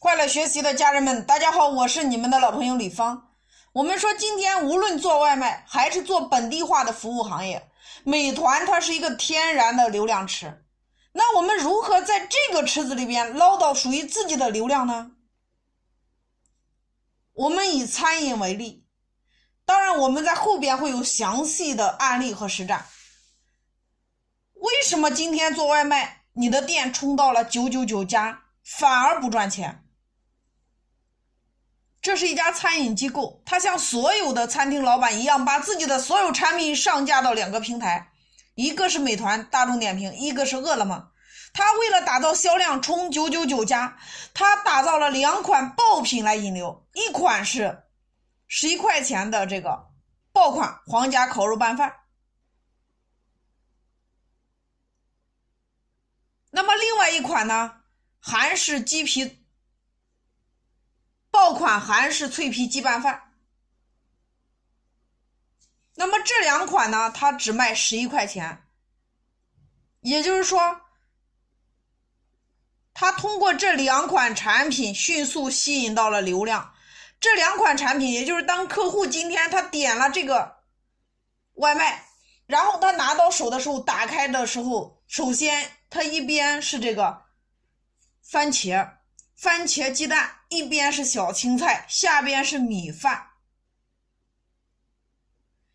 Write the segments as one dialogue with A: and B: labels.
A: 快乐学习的家人们，大家好，我是你们的老朋友李芳。我们说，今天无论做外卖还是做本地化的服务行业，美团它是一个天然的流量池。那我们如何在这个池子里边捞到属于自己的流量呢？我们以餐饮为例，当然我们在后边会有详细的案例和实战。为什么今天做外卖，你的店冲到了九九九加，反而不赚钱？这是一家餐饮机构，它像所有的餐厅老板一样，把自己的所有产品上架到两个平台，一个是美团、大众点评，一个是饿了么。他为了打造销量，冲九九九加，他打造了两款爆品来引流，一款是十一块钱的这个爆款皇家烤肉拌饭。那么另外一款呢，韩式鸡皮爆款韩式脆皮鸡拌饭。那么这两款呢，它只卖十一块钱，也就是说，它通过这两款产品迅速吸引到了流量。这两款产品，也就是当客户今天他点了这个外卖，然后他拿到手的时候，打开的时候，首先。它一边是这个番茄，番茄鸡蛋，一边是小青菜，下边是米饭。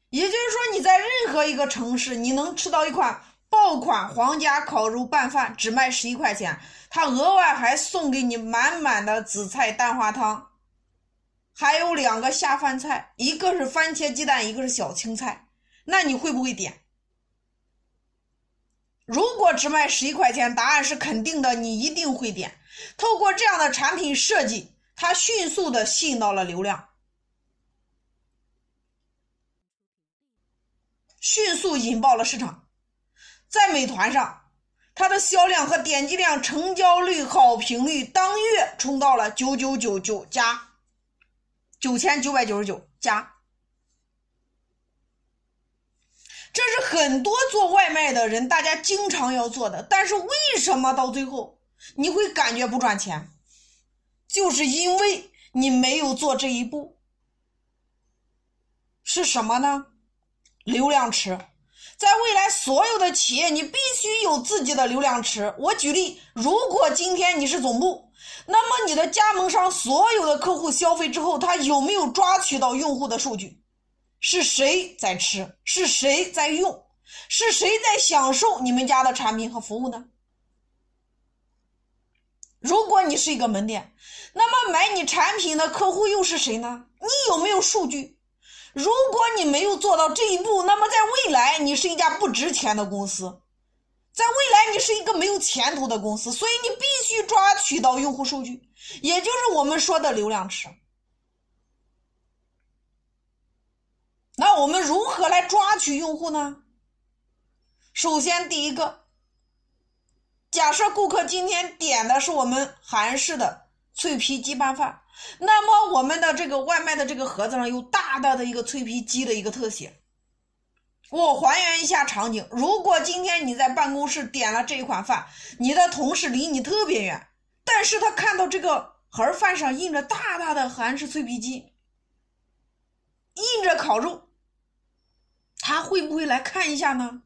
A: 也就是说，你在任何一个城市，你能吃到一款爆款皇家烤肉拌饭，只卖十一块钱，它额外还送给你满满的紫菜蛋花汤，还有两个下饭菜，一个是番茄鸡蛋，一个是小青菜，那你会不会点？如果只卖十一块钱，答案是肯定的，你一定会点。透过这样的产品设计，它迅速的吸引到了流量，迅速引爆了市场。在美团上，它的销量和点击量、成交率、好评率当月冲到了九九九九加九千九百九十九加。这是很多做外卖的人，大家经常要做的。但是为什么到最后你会感觉不赚钱？就是因为你没有做这一步。是什么呢？流量池。在未来所有的企业，你必须有自己的流量池。我举例，如果今天你是总部，那么你的加盟商所有的客户消费之后，他有没有抓取到用户的数据？是谁在吃？是谁在用？是谁在享受你们家的产品和服务呢？如果你是一个门店，那么买你产品的客户又是谁呢？你有没有数据？如果你没有做到这一步，那么在未来你是一家不值钱的公司，在未来你是一个没有前途的公司。所以你必须抓取到用户数据，也就是我们说的流量池。那我们如何来抓取用户呢？首先，第一个，假设顾客今天点的是我们韩式的脆皮鸡拌饭，那么我们的这个外卖的这个盒子上有大大的一个脆皮鸡的一个特写。我还原一下场景：如果今天你在办公室点了这一款饭，你的同事离你特别远，但是他看到这个盒饭上印着大大的韩式脆皮鸡，印着烤肉。他会不会来看一下呢？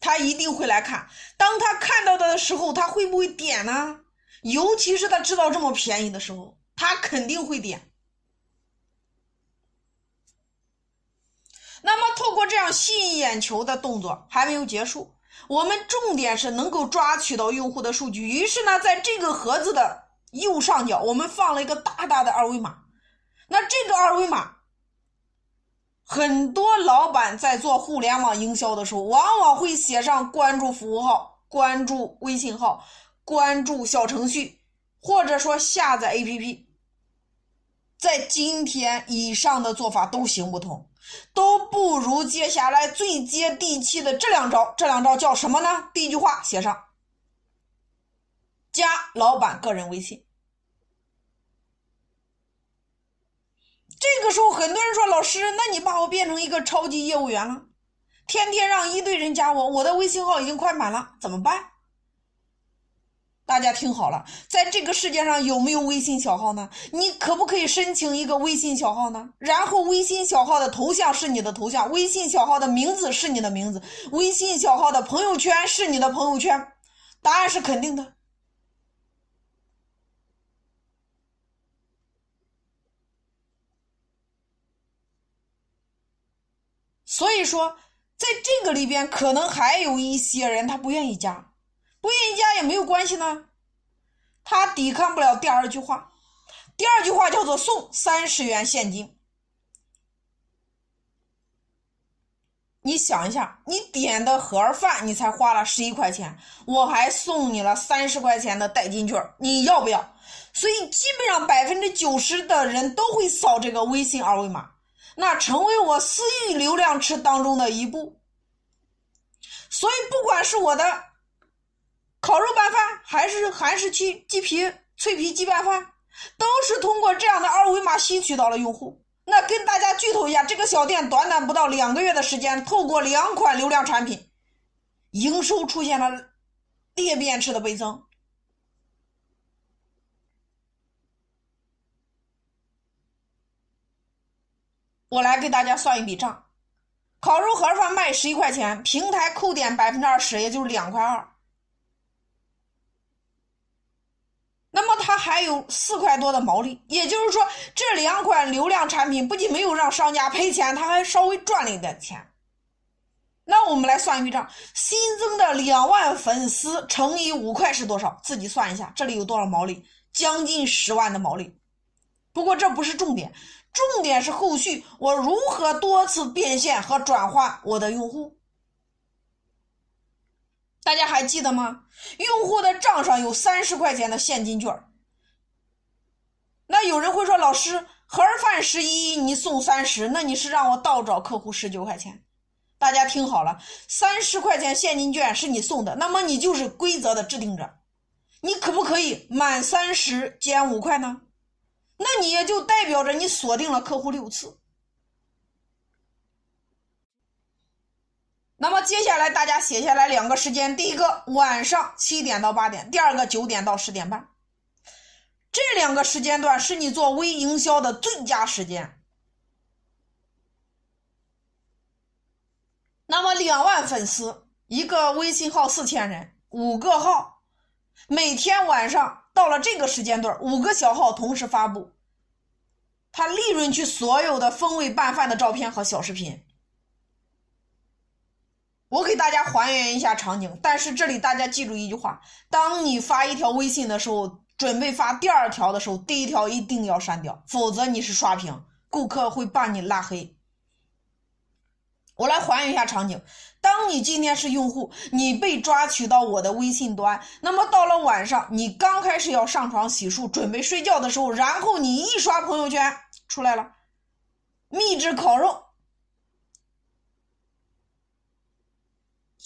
A: 他一定会来看。当他看到的时候，他会不会点呢？尤其是他知道这么便宜的时候，他肯定会点。那么，透过这样吸引眼球的动作还没有结束，我们重点是能够抓取到用户的数据。于是呢，在这个盒子的右上角，我们放了一个大大的二维码。那这个二维码。很多老板在做互联网营销的时候，往往会写上关注服务号、关注微信号、关注小程序，或者说下载 APP。在今天，以上的做法都行不通，都不如接下来最接地气的这两招。这两招叫什么呢？第一句话写上：加老板个人微信。这个时候，很多人说：“老师，那你把我变成一个超级业务员了，天天让一堆人加我，我的微信号已经快满了，怎么办？”大家听好了，在这个世界上有没有微信小号呢？你可不可以申请一个微信小号呢？然后微信小号的头像是你的头像，微信小号的名字是你的名字，微信小号的朋友圈是你的朋友圈。答案是肯定的。所以说，在这个里边，可能还有一些人他不愿意加。不愿意加也没有关系呢，他抵抗不了第二句话。第二句话叫做送三十元现金。你想一下，你点的盒饭你才花了十一块钱，我还送你了三十块钱的代金券，你要不要？所以基本上百分之九十的人都会扫这个微信二维码，那成为我私域流量池当中的一步。所以不管是我的。烤肉拌饭还是韩式鸡鸡皮脆皮鸡拌饭，都是通过这样的二维码吸取到了用户。那跟大家剧透一下，这个小店短短不到两个月的时间，透过两款流量产品，营收出现了裂变式的倍增。我来给大家算一笔账：烤肉盒饭卖十一块钱，平台扣点百分之二十，也就是两块二。那么它还有四块多的毛利，也就是说，这两款流量产品不仅没有让商家赔钱，他还稍微赚了一点钱。那我们来算一笔账：新增的两万粉丝乘以五块是多少？自己算一下，这里有多少毛利？将近十万的毛利。不过这不是重点，重点是后续我如何多次变现和转化我的用户。大家还记得吗？用户的账上有三十块钱的现金券那有人会说，老师，盒饭十一，你送三十，那你是让我倒找客户十九块钱？大家听好了，三十块钱现金券是你送的，那么你就是规则的制定者，你可不可以满三十减五块呢？那你也就代表着你锁定了客户六次。那么接下来大家写下来两个时间，第一个晚上七点到八点，第二个九点到十点半，这两个时间段是你做微营销的最佳时间。那么两万粉丝，一个微信号四千人，五个号，每天晚上到了这个时间段，五个小号同时发布，他利润区所有的风味拌饭的照片和小视频。我给大家还原一下场景，但是这里大家记住一句话：当你发一条微信的时候，准备发第二条的时候，第一条一定要删掉，否则你是刷屏，顾客会把你拉黑。我来还原一下场景：当你今天是用户，你被抓取到我的微信端，那么到了晚上，你刚开始要上床洗漱，准备睡觉的时候，然后你一刷朋友圈出来了，秘制烤肉。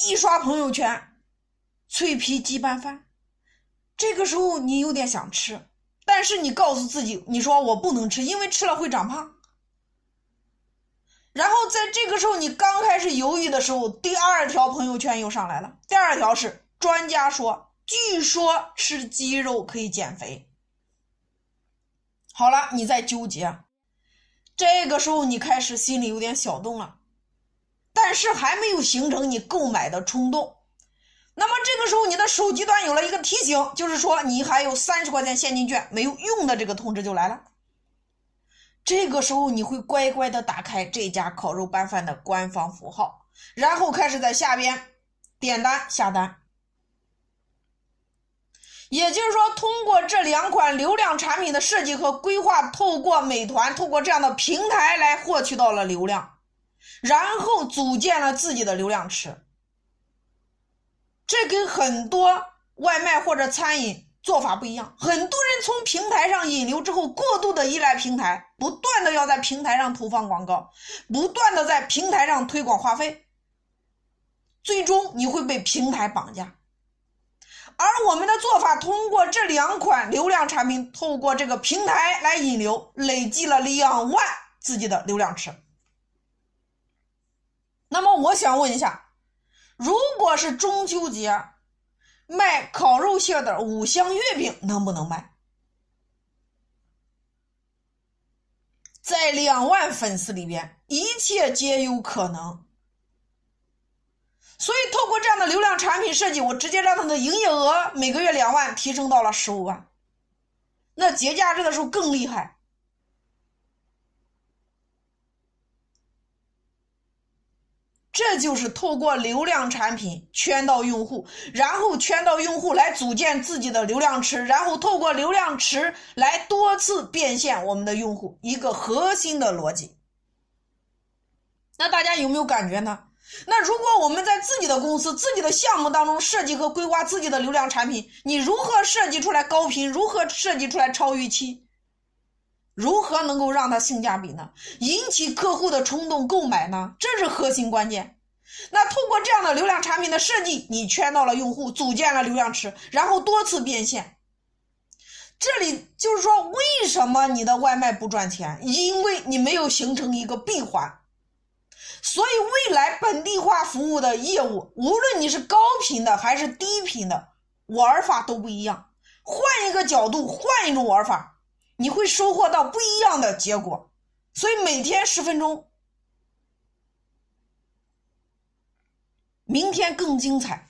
A: 一刷朋友圈，脆皮鸡拌饭，这个时候你有点想吃，但是你告诉自己，你说我不能吃，因为吃了会长胖。在这个时候，你刚开始犹豫的时候，第二条朋友圈又上来了。第二条是专家说，据说吃鸡肉可以减肥。好了，你在纠结，这个时候你开始心里有点小动了。但是还没有形成你购买的冲动，那么这个时候你的手机端有了一个提醒，就是说你还有三十块钱现金券没有用的这个通知就来了。这个时候你会乖乖的打开这家烤肉拌饭的官方符号，然后开始在下边点单下单。也就是说，通过这两款流量产品的设计和规划，透过美团，透过这样的平台来获取到了流量。然后组建了自己的流量池，这跟很多外卖或者餐饮做法不一样。很多人从平台上引流之后，过度的依赖平台，不断的要在平台上投放广告，不断的在平台上推广话费，最终你会被平台绑架。而我们的做法，通过这两款流量产品，透过这个平台来引流，累计了两万自己的流量池。那么我想问一下，如果是中秋节，卖烤肉馅的五香月饼能不能卖？在两万粉丝里边，一切皆有可能。所以，透过这样的流量产品设计，我直接让他的营业额每个月两万提升到了十五万。那节假日的时候更厉害。这就是透过流量产品圈到用户，然后圈到用户来组建自己的流量池，然后透过流量池来多次变现我们的用户，一个核心的逻辑。那大家有没有感觉呢？那如果我们在自己的公司、自己的项目当中设计和规划自己的流量产品，你如何设计出来高频？如何设计出来超预期？如何能够让它性价比呢？引起客户的冲动购买呢？这是核心关键。那通过这样的流量产品的设计，你圈到了用户，组建了流量池，然后多次变现。这里就是说，为什么你的外卖不赚钱？因为你没有形成一个闭环。所以，未来本地化服务的业务，无论你是高频的还是低频的，玩法都不一样。换一个角度，换一种玩法。你会收获到不一样的结果，所以每天十分钟，明天更精彩。